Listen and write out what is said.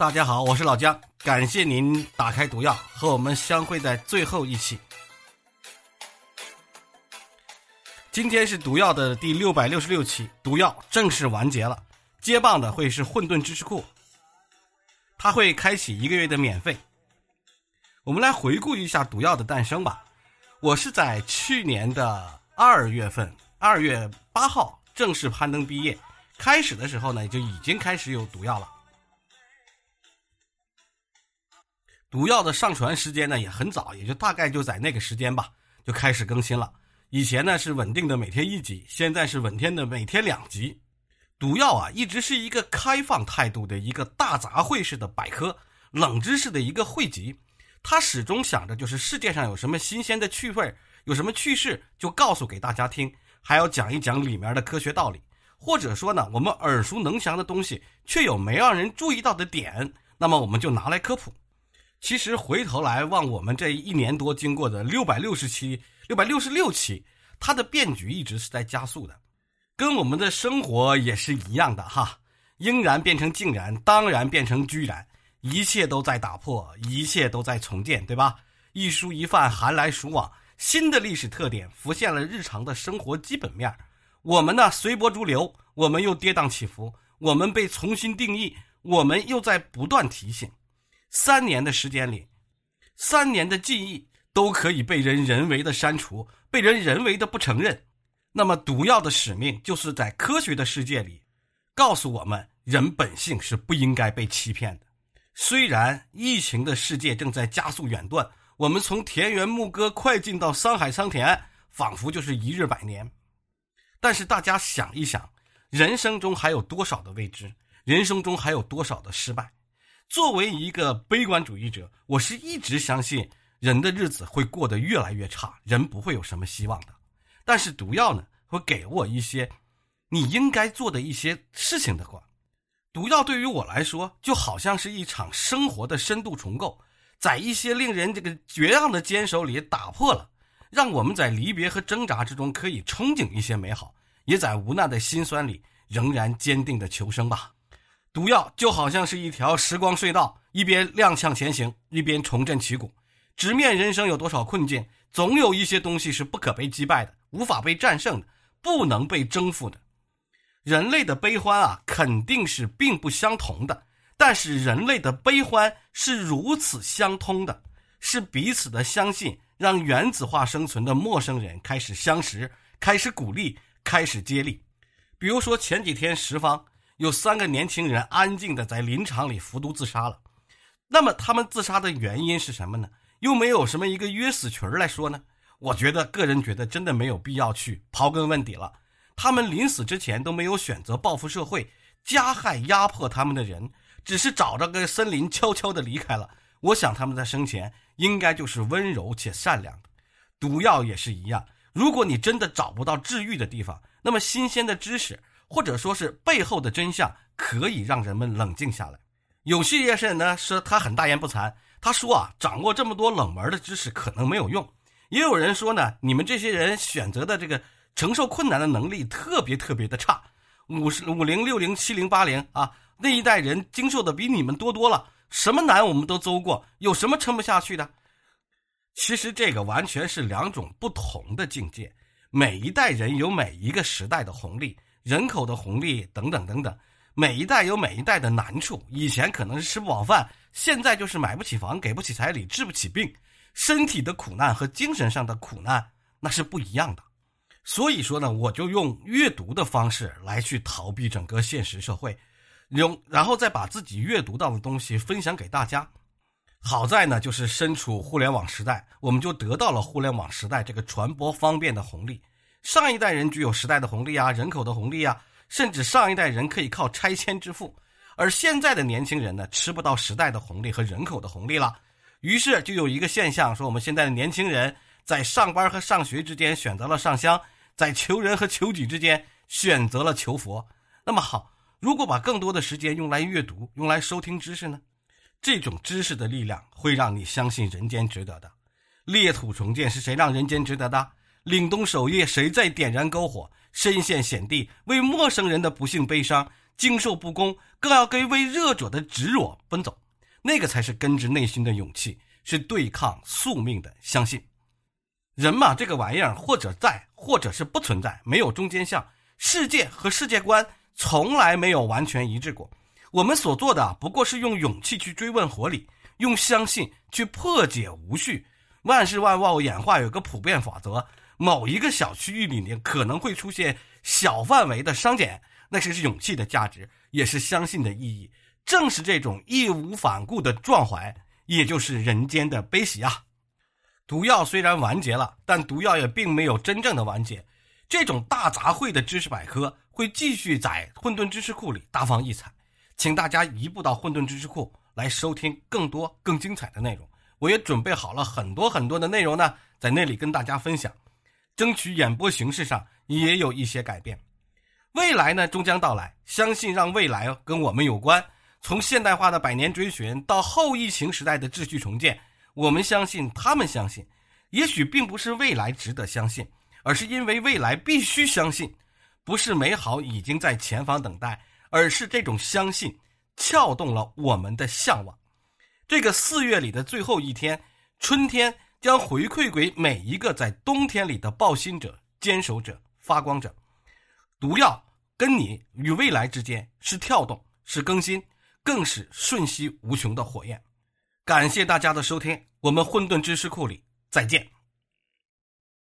大家好，我是老姜，感谢您打开毒药和我们相会在最后一期。今天是毒药的第六百六十六期，毒药正式完结了，接棒的会是混沌知识库，它会开启一个月的免费。我们来回顾一下毒药的诞生吧。我是在去年的二月份，二月八号正式攀登毕业，开始的时候呢，就已经开始有毒药了。毒药的上传时间呢也很早，也就大概就在那个时间吧，就开始更新了。以前呢是稳定的每天一集，现在是稳天的每天两集。毒药啊一直是一个开放态度的一个大杂烩式的百科，冷知识的一个汇集。他始终想着就是世界上有什么新鲜的趣味，有什么趣事就告诉给大家听，还要讲一讲里面的科学道理，或者说呢我们耳熟能详的东西却有没让人注意到的点，那么我们就拿来科普。其实回头来望我们这一年多经过的六百六十期、六百六十六期，它的变局一直是在加速的，跟我们的生活也是一样的哈。应然变成竟然，当然变成居然，一切都在打破，一切都在重建，对吧？一蔬一饭，寒来暑往，新的历史特点浮现了日常的生活基本面。我们呢随波逐流，我们又跌宕起伏，我们被重新定义，我们又在不断提醒。三年的时间里，三年的记忆都可以被人人为的删除，被人人为的不承认。那么，毒药的使命就是在科学的世界里，告诉我们人本性是不应该被欺骗的。虽然疫情的世界正在加速远断，我们从田园牧歌快进到桑海桑田，仿佛就是一日百年。但是，大家想一想，人生中还有多少的未知？人生中还有多少的失败？作为一个悲观主义者，我是一直相信人的日子会过得越来越差，人不会有什么希望的。但是毒药呢，会给我一些你应该做的一些事情的话，毒药对于我来说就好像是一场生活的深度重构，在一些令人这个绝望的坚守里打破了，让我们在离别和挣扎之中可以憧憬一些美好，也在无奈的心酸里仍然坚定的求生吧。毒药就好像是一条时光隧道，一边踉跄前行，一边重振旗鼓。直面人生有多少困境，总有一些东西是不可被击败的，无法被战胜的，不能被征服的。人类的悲欢啊，肯定是并不相同的，但是人类的悲欢是如此相通的，是彼此的相信，让原子化生存的陌生人开始相识，开始鼓励，开始接力。比如说前几天十方。有三个年轻人安静的在林场里服毒自杀了，那么他们自杀的原因是什么呢？又没有什么一个约死群来说呢？我觉得个人觉得真的没有必要去刨根问底了。他们临死之前都没有选择报复社会，加害压迫他们的人，只是找着个森林悄悄的离开了。我想他们在生前应该就是温柔且善良的。毒药也是一样，如果你真的找不到治愈的地方，那么新鲜的知识。或者说是背后的真相可以让人们冷静下来。有些人呢说他很大言不惭，他说啊，掌握这么多冷门的知识可能没有用。也有人说呢，你们这些人选择的这个承受困难的能力特别特别的差。五十五零六零七零八零啊，那一代人经受的比你们多多了，什么难我们都走过，有什么撑不下去的？其实这个完全是两种不同的境界。每一代人有每一个时代的红利。人口的红利等等等等，每一代有每一代的难处。以前可能是吃不饱饭，现在就是买不起房、给不起彩礼、治不起病。身体的苦难和精神上的苦难那是不一样的。所以说呢，我就用阅读的方式来去逃避整个现实社会，用然后再把自己阅读到的东西分享给大家。好在呢，就是身处互联网时代，我们就得到了互联网时代这个传播方便的红利。上一代人具有时代的红利啊，人口的红利啊，甚至上一代人可以靠拆迁致富，而现在的年轻人呢，吃不到时代的红利和人口的红利了。于是就有一个现象，说我们现在的年轻人在上班和上学之间选择了上香，在求人和求己之间选择了求佛。那么好，如果把更多的时间用来阅读，用来收听知识呢？这种知识的力量会让你相信人间值得的。裂土重建是谁让人间值得的？凛冬守夜，谁在点燃篝火？身陷险地，为陌生人的不幸悲伤，经受不公，更要跟为弱者的执着奔走，那个才是根植内心的勇气，是对抗宿命的相信。人嘛，这个玩意儿，或者在，或者是不存在，没有中间项。世界和世界观从来没有完全一致过。我们所做的不过是用勇气去追问活理，用相信去破解无序。万事万物演化有个普遍法则：某一个小区域里面可能会出现小范围的商减。那是勇气的价值，也是相信的意义。正是这种义无反顾的壮怀，也就是人间的悲喜啊！毒药虽然完结了，但毒药也并没有真正的完结。这种大杂烩的知识百科会继续在混沌知识库里大放异彩，请大家移步到混沌知识库来收听更多更精彩的内容。我也准备好了很多很多的内容呢，在那里跟大家分享，争取演播形式上也有一些改变。未来呢，终将到来。相信让未来跟我们有关。从现代化的百年追寻到后疫情时代的秩序重建，我们相信，他们相信。也许并不是未来值得相信，而是因为未来必须相信。不是美好已经在前方等待，而是这种相信撬动了我们的向往。这个四月里的最后一天，春天将回馈给每一个在冬天里的抱心者、坚守者、发光者。毒药跟你与未来之间是跳动，是更新，更是瞬息无穷的火焰。感谢大家的收听，我们混沌知识库里再见。